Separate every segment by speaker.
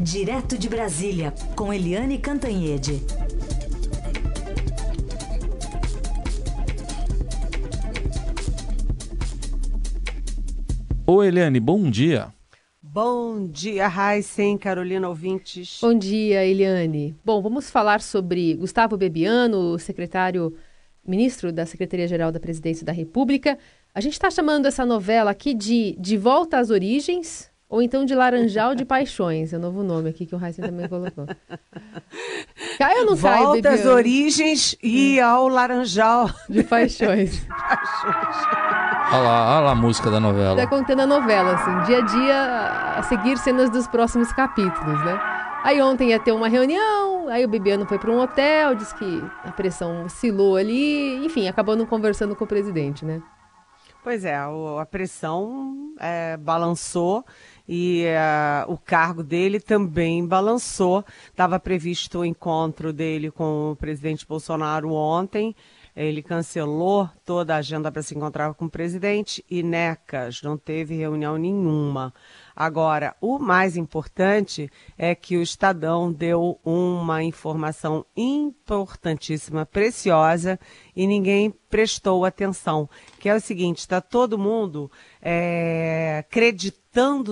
Speaker 1: Direto de Brasília, com Eliane Cantanhede.
Speaker 2: Oi, Eliane, bom dia.
Speaker 3: Bom dia, Raíssen, Carolina ouvintes.
Speaker 4: Bom dia, Eliane. Bom, vamos falar sobre Gustavo Bebiano, secretário, ministro da Secretaria-Geral da Presidência da República. A gente está chamando essa novela aqui de De Volta às Origens, ou então de Laranjal de Paixões, é o novo nome aqui que o Heisen também colocou.
Speaker 3: Cai ou não cai, Volta às origens e ao Laranjal
Speaker 4: de Paixões.
Speaker 2: Olha lá, olha lá a música da novela.
Speaker 4: Tá contando a novela, assim, dia a dia, a seguir cenas dos próximos capítulos, né? Aí ontem ia ter uma reunião, aí o Bibiano foi para um hotel, disse que a pressão oscilou ali, enfim, acabou não conversando com o presidente, né?
Speaker 3: Pois é, a pressão é, balançou e uh, o cargo dele também balançou. Estava previsto o encontro dele com o presidente Bolsonaro ontem. Ele cancelou toda a agenda para se encontrar com o presidente e necas, não teve reunião nenhuma. Agora, o mais importante é que o Estadão deu uma informação importantíssima, preciosa, e ninguém prestou atenção, que é o seguinte, está todo mundo é, acreditando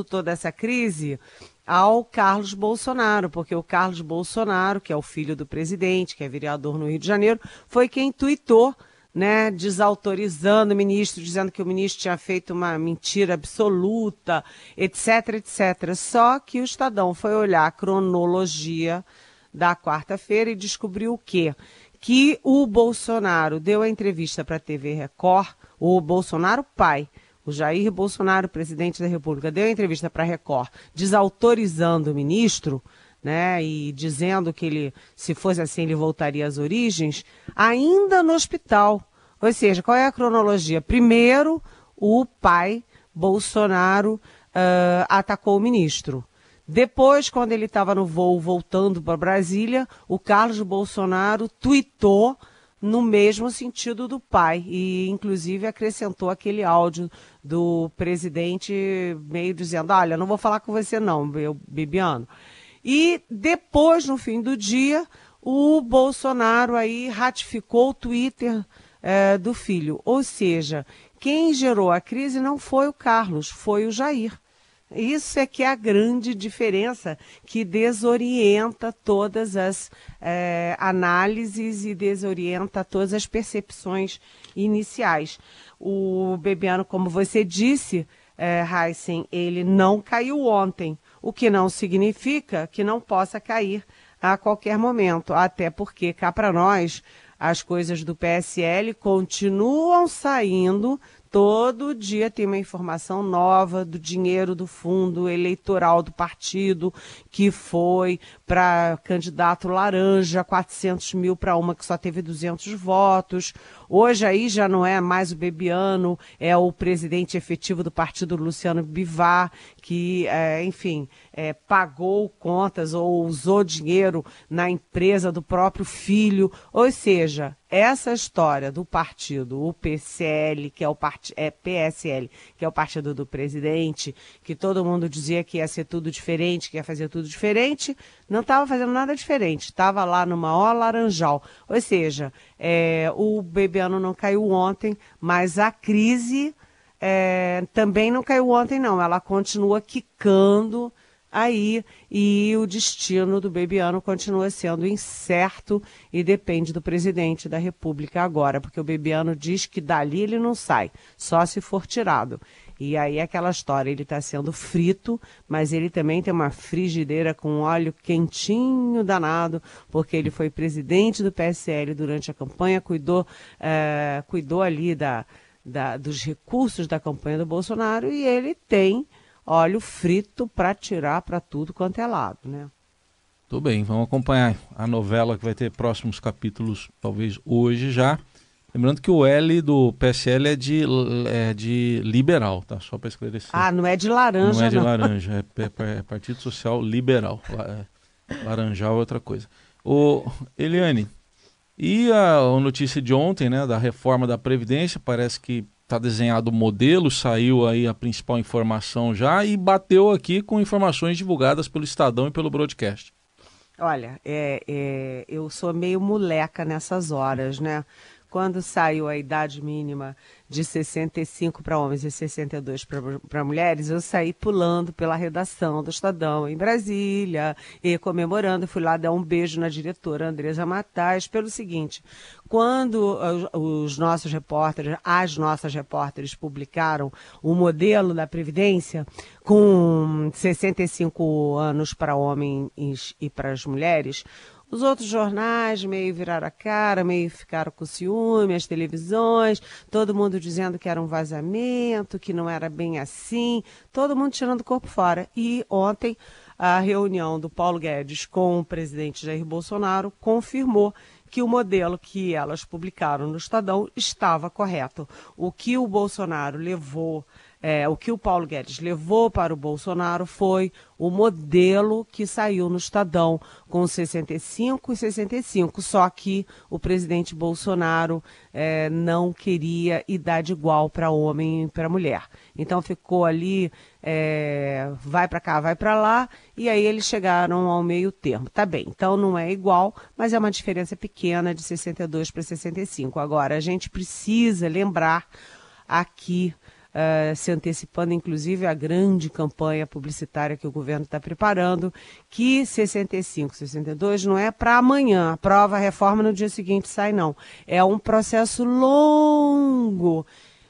Speaker 3: toda essa crise ao Carlos Bolsonaro, porque o Carlos Bolsonaro, que é o filho do presidente, que é vereador no Rio de Janeiro, foi quem tuitou né, desautorizando o ministro, dizendo que o ministro tinha feito uma mentira absoluta, etc, etc. Só que o Estadão foi olhar a cronologia da quarta-feira e descobriu o quê? Que o Bolsonaro deu a entrevista para a TV Record, o Bolsonaro pai, o Jair Bolsonaro, presidente da República, deu entrevista para a Record, desautorizando o ministro, né, e dizendo que ele, se fosse assim, ele voltaria às origens, ainda no hospital. Ou seja, qual é a cronologia? Primeiro, o pai Bolsonaro uh, atacou o ministro. Depois, quando ele estava no voo voltando para Brasília, o Carlos Bolsonaro tweetou no mesmo sentido do pai e inclusive acrescentou aquele áudio do presidente meio dizendo, olha, não vou falar com você não, Bibiano. E depois, no fim do dia, o Bolsonaro aí ratificou o Twitter é, do filho. Ou seja, quem gerou a crise não foi o Carlos, foi o Jair. Isso é que é a grande diferença que desorienta todas as é, análises e desorienta todas as percepções iniciais. O Bebiano, como você disse, é, ele não caiu ontem o que não significa que não possa cair a qualquer momento, até porque cá para nós as coisas do PSL continuam saindo Todo dia tem uma informação nova do dinheiro do fundo eleitoral do partido que foi para candidato laranja, 400 mil para uma que só teve 200 votos. Hoje aí já não é mais o Bebiano, é o presidente efetivo do partido, Luciano Bivar, que, é, enfim, é, pagou contas ou usou dinheiro na empresa do próprio filho. Ou seja, essa história do partido, o PCL, que é o part... é PSL, que é o partido do presidente, que todo mundo dizia que ia ser tudo diferente, que ia fazer tudo diferente, não estava fazendo nada diferente, estava lá no maior laranjal. Ou seja, é, o Bebiano não caiu ontem, mas a crise é, também não caiu ontem, não. Ela continua quicando aí e o destino do Bebiano continua sendo incerto e depende do presidente da República agora, porque o Bebiano diz que dali ele não sai, só se for tirado. E aí aquela história, ele está sendo frito, mas ele também tem uma frigideira com óleo quentinho danado, porque ele foi presidente do PSL durante a campanha, cuidou, é, cuidou ali da, da, dos recursos da campanha do Bolsonaro e ele tem óleo frito para tirar para tudo quanto é lado, né?
Speaker 2: Tudo bem, vamos acompanhar a novela que vai ter próximos capítulos, talvez hoje já. Lembrando que o L do PSL é de, é de liberal, tá? Só para esclarecer.
Speaker 3: Ah, não é de laranja,
Speaker 2: não. é de não. laranja, é, é, Partido Social Liberal. É, laranjal é outra coisa. O Eliane, e a, notícia de ontem, né, da reforma da Previdência, parece que Está desenhado o modelo, saiu aí a principal informação já e bateu aqui com informações divulgadas pelo Estadão e pelo broadcast.
Speaker 3: Olha, é, é, eu sou meio moleca nessas horas, né? Quando saiu a idade mínima de 65 para homens e 62 para mulheres, eu saí pulando pela redação do Estadão em Brasília e comemorando. Fui lá dar um beijo na diretora Andresa Matais pelo seguinte: quando os nossos repórteres, as nossas repórteres publicaram o modelo da Previdência com 65 anos para homens e para as mulheres, os outros jornais meio viraram a cara, meio ficaram com ciúme, as televisões, todo mundo dizendo que era um vazamento, que não era bem assim, todo mundo tirando o corpo fora. E ontem a reunião do Paulo Guedes com o presidente Jair Bolsonaro confirmou que o modelo que elas publicaram no Estadão estava correto. O que o Bolsonaro levou é, o que o Paulo Guedes levou para o Bolsonaro foi o modelo que saiu no Estadão, com 65 e 65. Só que o presidente Bolsonaro é, não queria idade igual para homem e para mulher. Então ficou ali, é, vai para cá, vai para lá, e aí eles chegaram ao meio termo. Tá bem, então não é igual, mas é uma diferença pequena de 62 para 65. Agora, a gente precisa lembrar aqui uh, se antecipando inclusive a grande campanha publicitária que o governo está preparando, que 65, 62 não é para amanhã, a prova, a reforma no dia seguinte sai não. É um processo longo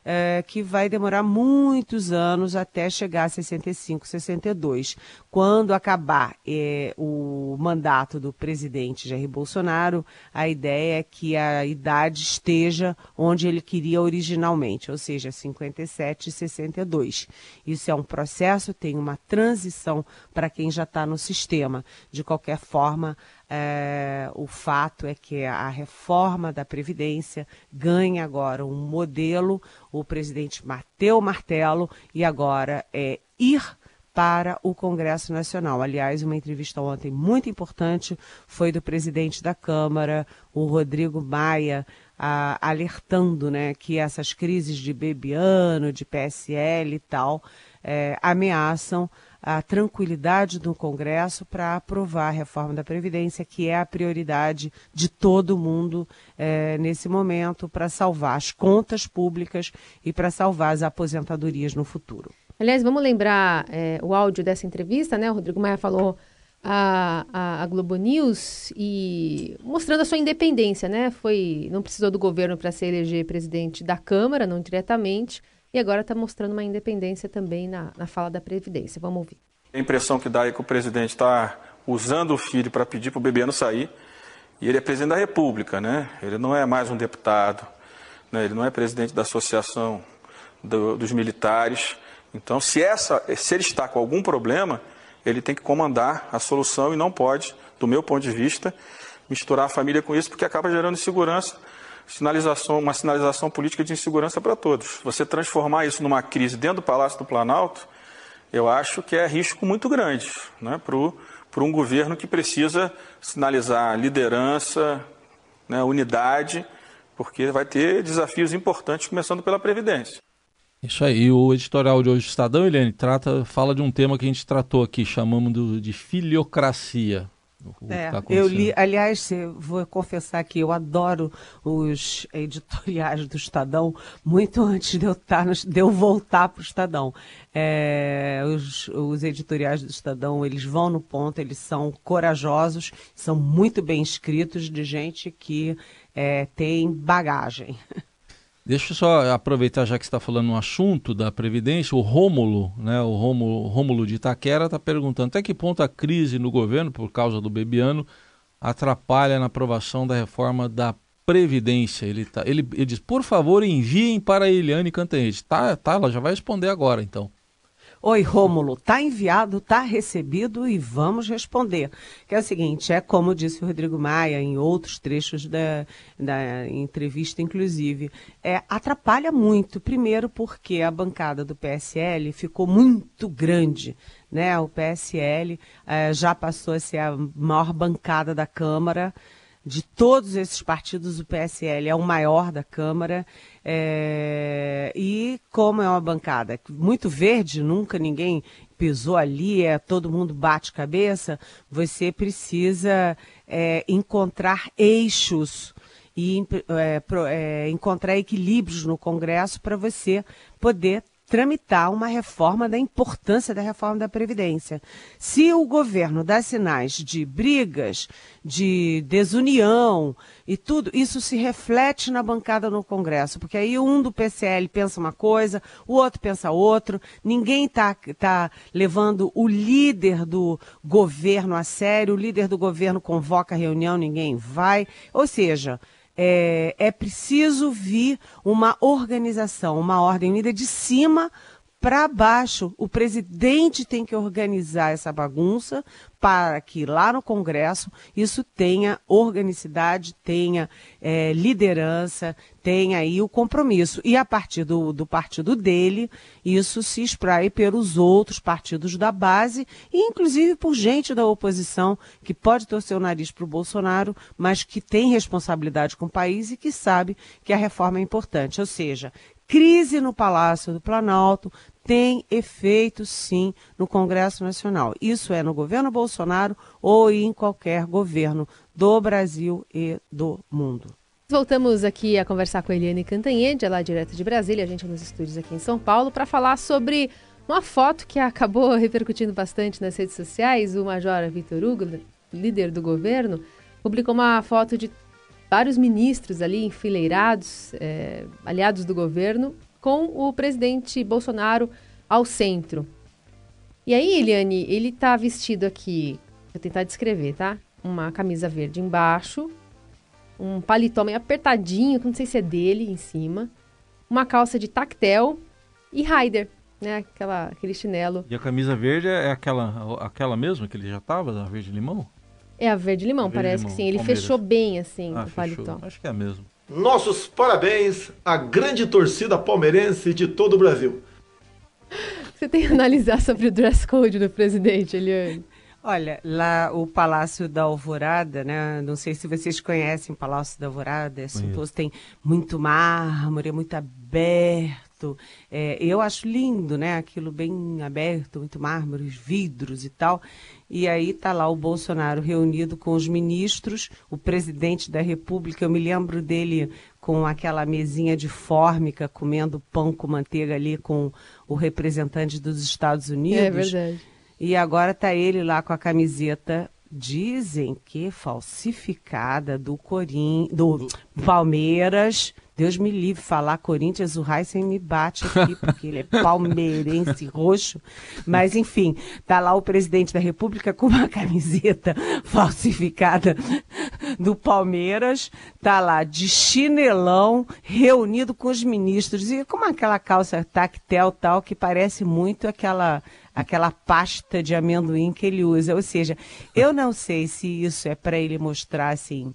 Speaker 3: é, que vai demorar muitos anos até chegar a 65, 62. Quando acabar é, o mandato do presidente Jair Bolsonaro, a ideia é que a idade esteja onde ele queria originalmente, ou seja, 57 e 62. Isso é um processo, tem uma transição para quem já está no sistema. De qualquer forma, é, o fato é que a reforma da Previdência ganha agora um modelo, o presidente bateu o martelo e agora é ir para o Congresso Nacional. Aliás, uma entrevista ontem muito importante foi do presidente da Câmara, o Rodrigo Maia, a, alertando né, que essas crises de Bebiano, de PSL e tal, é, ameaçam a tranquilidade do Congresso para aprovar a reforma da Previdência, que é a prioridade de todo mundo é, nesse momento para salvar as contas públicas e para salvar as aposentadorias no futuro.
Speaker 4: Aliás, vamos lembrar é, o áudio dessa entrevista, né? O Rodrigo Maia falou a, a, a, Globo News e mostrando a sua independência, né? Foi, não precisou do governo para se eleger presidente da Câmara, não diretamente, e agora está mostrando uma independência também na, na fala da Previdência. Vamos ouvir.
Speaker 5: A impressão que dá é que o presidente está usando o filho para pedir para o bebê não sair, e ele é presidente da República, né? Ele não é mais um deputado, né? ele não é presidente da Associação do, dos Militares. Então, se, essa, se ele está com algum problema, ele tem que comandar a solução e não pode, do meu ponto de vista, misturar a família com isso, porque acaba gerando insegurança sinalização, uma sinalização política de insegurança para todos. Você transformar isso numa crise dentro do Palácio do Planalto, eu acho que é risco muito grande né, para um governo que precisa sinalizar liderança, né, unidade, porque vai ter desafios importantes, começando pela Previdência.
Speaker 2: Isso aí, o editorial de hoje do Estadão, Eliane, trata, fala de um tema que a gente tratou aqui, chamamos de filiocracia.
Speaker 3: É, tá eu li, aliás, vou confessar que eu adoro os editoriais do Estadão muito antes de eu, estar tá de eu voltar para o Estadão. É, os, os editoriais do Estadão, eles vão no ponto, eles são corajosos, são muito bem escritos de gente que é, tem bagagem.
Speaker 2: Deixa eu só aproveitar, já que está falando no assunto da Previdência, o Rômulo, né, o Rômulo, Rômulo de Itaquera está perguntando até que ponto a crise no governo, por causa do Bebiano, atrapalha na aprovação da reforma da Previdência. Ele, tá, ele, ele diz, por favor, enviem para a Eliane Cantanhede. Tá, tá, ela já vai responder agora, então.
Speaker 3: Oi, Rômulo, tá enviado, tá recebido e vamos responder. Que é o seguinte, é como disse o Rodrigo Maia em outros trechos da, da entrevista, inclusive, é, atrapalha muito. Primeiro porque a bancada do PSL ficou muito grande. Né? O PSL é, já passou a ser a maior bancada da Câmara. De todos esses partidos, o PSL é o maior da Câmara. É, e como é uma bancada muito verde, nunca ninguém pisou ali, é, todo mundo bate cabeça, você precisa é, encontrar eixos e é, pro, é, encontrar equilíbrios no Congresso para você poder tramitar uma reforma da importância da reforma da Previdência. Se o governo dá sinais de brigas, de desunião e tudo, isso se reflete na bancada no Congresso, porque aí um do PCL pensa uma coisa, o outro pensa outro, ninguém está tá levando o líder do governo a sério, o líder do governo convoca reunião, ninguém vai. Ou seja, é, é preciso vir uma organização, uma ordem unida de cima para baixo. O presidente tem que organizar essa bagunça para que lá no Congresso isso tenha organicidade, tenha é, liderança, tenha aí o compromisso. E a partir do, do partido dele, isso se espraie pelos outros partidos da base e inclusive por gente da oposição que pode torcer o nariz para o Bolsonaro, mas que tem responsabilidade com o país e que sabe que a reforma é importante. Ou seja, crise no Palácio do Planalto, tem efeito sim no Congresso Nacional. Isso é no governo Bolsonaro ou em qualquer governo do Brasil e do mundo.
Speaker 4: Voltamos aqui a conversar com a Eliane Cantanhede, lá direto de Brasília, a gente nos estúdios aqui em São Paulo, para falar sobre uma foto que acabou repercutindo bastante nas redes sociais. O Major Vitor Hugo, líder do governo, publicou uma foto de vários ministros ali enfileirados, é, aliados do governo, com o presidente Bolsonaro ao centro. E aí, Eliane, ele tá vestido aqui, vou tentar descrever, tá? Uma camisa verde embaixo, um paletó meio apertadinho, que não sei se é dele, em cima, uma calça de tactel e Raider, né? Aquela, aquele chinelo.
Speaker 2: E a camisa verde é aquela, aquela mesmo que ele já tava, da verde limão?
Speaker 4: É a verde limão, verde parece limão, que sim. Ele Palmeiras. fechou bem assim ah, o paletó.
Speaker 2: Acho que é mesmo.
Speaker 6: Nossos parabéns à grande torcida palmeirense de todo o Brasil.
Speaker 4: Você tem que analisar sobre o dress code do presidente, Eliane?
Speaker 3: Olha, lá o Palácio da Alvorada, né? Não sei se vocês conhecem o Palácio da Alvorada, é suntuoso, tem muito mármore, é muito aberto. É, eu acho lindo, né? Aquilo bem aberto, muito mármore, vidros e tal. E aí tá lá o Bolsonaro reunido com os ministros, o presidente da República, eu me lembro dele com aquela mesinha de fórmica, comendo pão com manteiga ali com o representante dos Estados Unidos. É
Speaker 4: verdade.
Speaker 3: E agora tá ele lá com a camiseta dizem que falsificada do Corim, do Palmeiras Deus me livre falar Corinthians, o Heisen me bate aqui, porque ele é palmeirense roxo. Mas, enfim, tá lá o presidente da República com uma camiseta falsificada do Palmeiras, tá lá de chinelão, reunido com os ministros, e com aquela calça tactel tal, que parece muito aquela aquela pasta de amendoim que ele usa. Ou seja, eu não sei se isso é para ele mostrar assim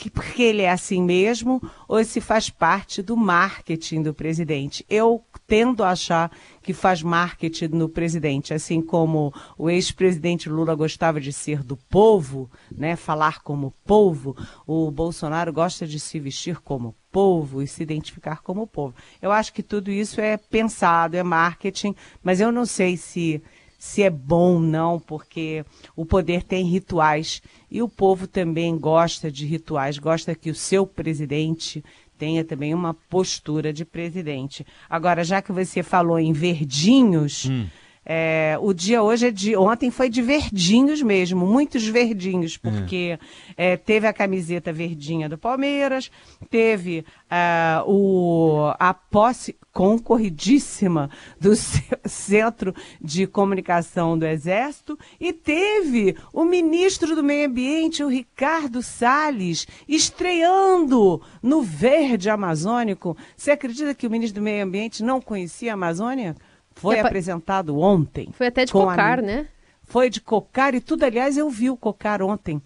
Speaker 3: que porque ele é assim mesmo ou se faz parte do marketing do presidente. Eu tendo a achar que faz marketing no presidente, assim como o ex-presidente Lula gostava de ser do povo, né, falar como povo, o Bolsonaro gosta de se vestir como povo e se identificar como povo. Eu acho que tudo isso é pensado, é marketing, mas eu não sei se se é bom ou não, porque o poder tem rituais e o povo também gosta de rituais, gosta que o seu presidente tenha também uma postura de presidente. Agora, já que você falou em verdinhos, hum. É, o dia hoje é de. Ontem foi de verdinhos mesmo, muitos verdinhos, porque é. É, teve a camiseta verdinha do Palmeiras, teve uh, o, a posse concorridíssima do Centro de Comunicação do Exército e teve o ministro do Meio Ambiente, o Ricardo Salles, estreando no verde amazônico. Você acredita que o ministro do Meio Ambiente não conhecia a Amazônia? Foi apresentado ontem.
Speaker 4: Foi até de cocar, a... né?
Speaker 3: Foi de cocar e tudo. Aliás, eu vi o cocar ontem.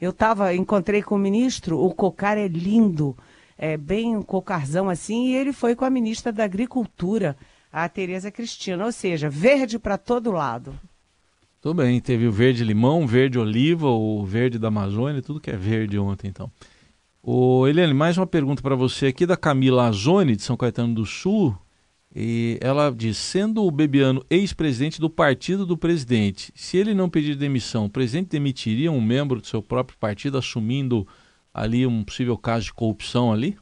Speaker 3: Eu tava, encontrei com o ministro, o cocar é lindo, é bem um cocarzão assim, e ele foi com a ministra da Agricultura, a Tereza Cristina. Ou seja, verde para todo lado.
Speaker 2: Tudo bem, teve o verde limão, verde oliva, o verde da Amazônia, tudo que é verde ontem, então. O Eliane, mais uma pergunta para você aqui da Camila Azoni, de São Caetano do Sul. E ela diz: sendo o Bebiano ex-presidente do partido do presidente, se ele não pedir demissão, o presidente demitiria um membro do seu próprio partido, assumindo ali um possível caso de corrupção ali?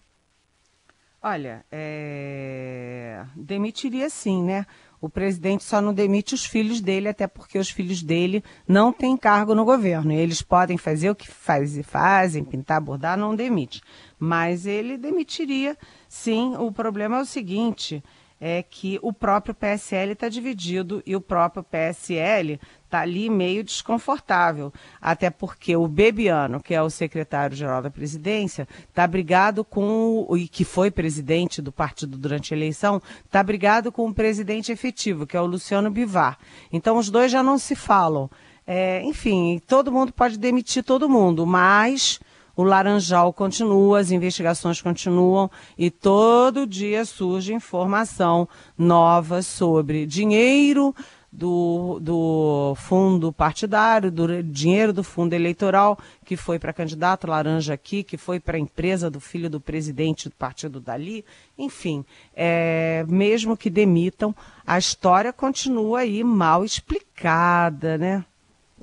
Speaker 3: Olha, é... demitiria sim, né? O presidente só não demite os filhos dele, até porque os filhos dele não têm cargo no governo. Eles podem fazer o que faz, fazem, pintar, bordar, não demite. Mas ele demitiria, sim. O problema é o seguinte: é que o próprio PSL está dividido e o próprio PSL está ali meio desconfortável. Até porque o Bebiano, que é o secretário-geral da presidência, está brigado com o. e que foi presidente do partido durante a eleição, está brigado com o presidente efetivo, que é o Luciano Bivar. Então os dois já não se falam. É, enfim, todo mundo pode demitir todo mundo, mas o Laranjal continua, as investigações continuam e todo dia surge informação nova sobre dinheiro do, do fundo partidário, do dinheiro do fundo eleitoral, que foi para candidato laranja aqui, que foi para a empresa do filho do presidente do partido dali. Enfim, é, mesmo que demitam, a história continua aí mal explicada, né?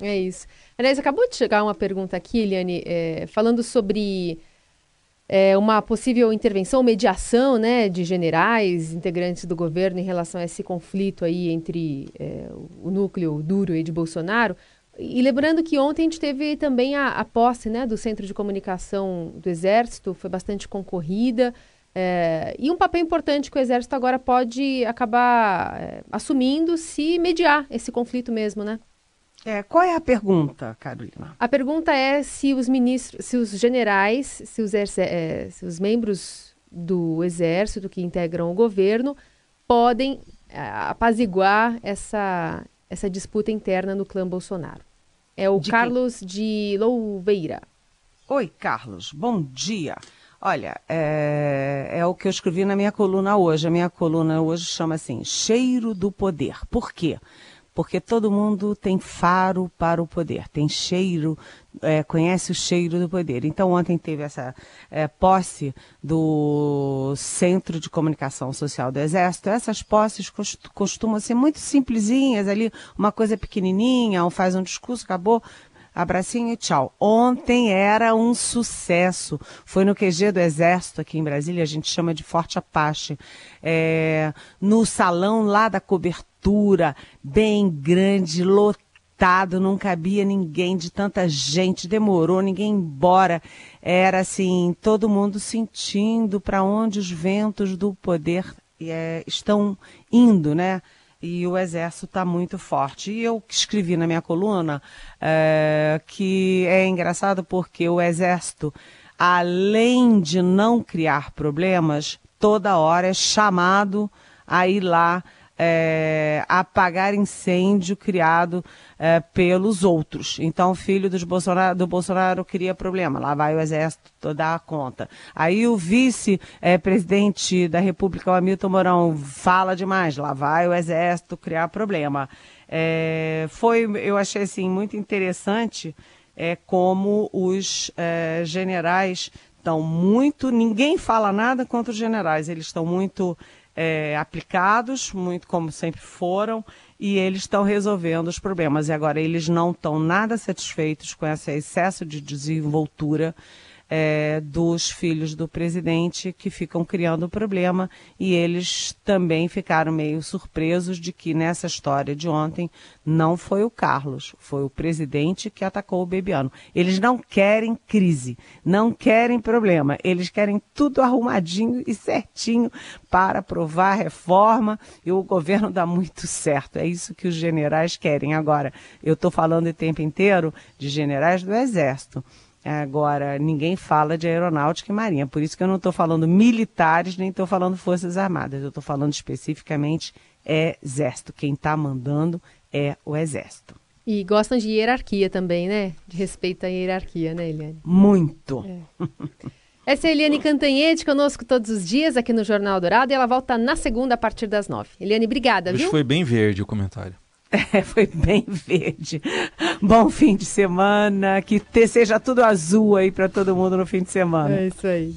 Speaker 4: É isso. Aliás, acabou de chegar uma pergunta aqui, Eliane, é, falando sobre é, uma possível intervenção, mediação né, de generais, integrantes do governo em relação a esse conflito aí entre é, o núcleo duro de Bolsonaro. E lembrando que ontem a gente teve também a, a posse né, do Centro de Comunicação do Exército, foi bastante concorrida. É, e um papel importante que o Exército agora pode acabar é, assumindo se mediar esse conflito mesmo, né?
Speaker 3: É, qual é a pergunta, Carolina?
Speaker 4: A pergunta é se os ministros, se os generais, se os, é, se os membros do exército que integram o governo podem é, apaziguar essa, essa disputa interna no clã Bolsonaro. É o de Carlos quem? de Louveira.
Speaker 3: Oi, Carlos. Bom dia. Olha, é, é, o que eu escrevi na minha coluna hoje. A minha coluna hoje chama assim: Cheiro do Poder. Por quê? Porque todo mundo tem faro para o poder, tem cheiro, é, conhece o cheiro do poder. Então, ontem teve essa é, posse do Centro de Comunicação Social do Exército. Essas posses costumam ser muito simplesinhas, ali, uma coisa pequenininha, um faz um discurso, acabou, abracinho e tchau. Ontem era um sucesso. Foi no QG do Exército, aqui em Brasília, a gente chama de Forte Apache. É, no salão lá da cobertura bem grande, lotado, não cabia ninguém de tanta gente, demorou, ninguém embora. Era assim, todo mundo sentindo para onde os ventos do poder é, estão indo, né? E o exército está muito forte. E eu escrevi na minha coluna é, que é engraçado porque o exército, além de não criar problemas, toda hora é chamado a ir lá é, apagar incêndio criado é, pelos outros. Então, o filho dos Bolsonaro, do Bolsonaro cria problema, lá vai o exército dar conta. Aí o vice-presidente da República, o Hamilton Mourão, fala demais, lá vai o exército criar problema. É, foi, eu achei assim, muito interessante é, como os é, generais estão muito. Ninguém fala nada contra os generais, eles estão muito é, aplicados, muito como sempre foram, e eles estão resolvendo os problemas. E agora eles não estão nada satisfeitos com esse excesso de desenvoltura é, dos filhos do presidente que ficam criando problema e eles também ficaram meio surpresos de que nessa história de ontem não foi o Carlos, foi o presidente que atacou o Bebiano. Eles não querem crise, não querem problema, eles querem tudo arrumadinho e certinho para aprovar a reforma e o governo dá muito certo. É isso que os generais querem. Agora, eu estou falando o tempo inteiro de generais do Exército. Agora, ninguém fala de aeronáutica e marinha, por isso que eu não estou falando militares, nem estou falando forças armadas, eu estou falando especificamente exército. Quem está mandando é o exército.
Speaker 4: E gostam de hierarquia também, né? De respeito à hierarquia, né, Eliane?
Speaker 3: Muito.
Speaker 4: É. Essa é a Eliane Cantanhede, conosco todos os dias aqui no Jornal Dourado, e ela volta na segunda a partir das nove. Eliane, obrigada,
Speaker 2: Hoje
Speaker 4: viu?
Speaker 2: foi bem verde o comentário.
Speaker 3: É, foi bem verde. Bom fim de semana, que seja tudo azul aí para todo mundo no fim de semana.
Speaker 4: É isso aí.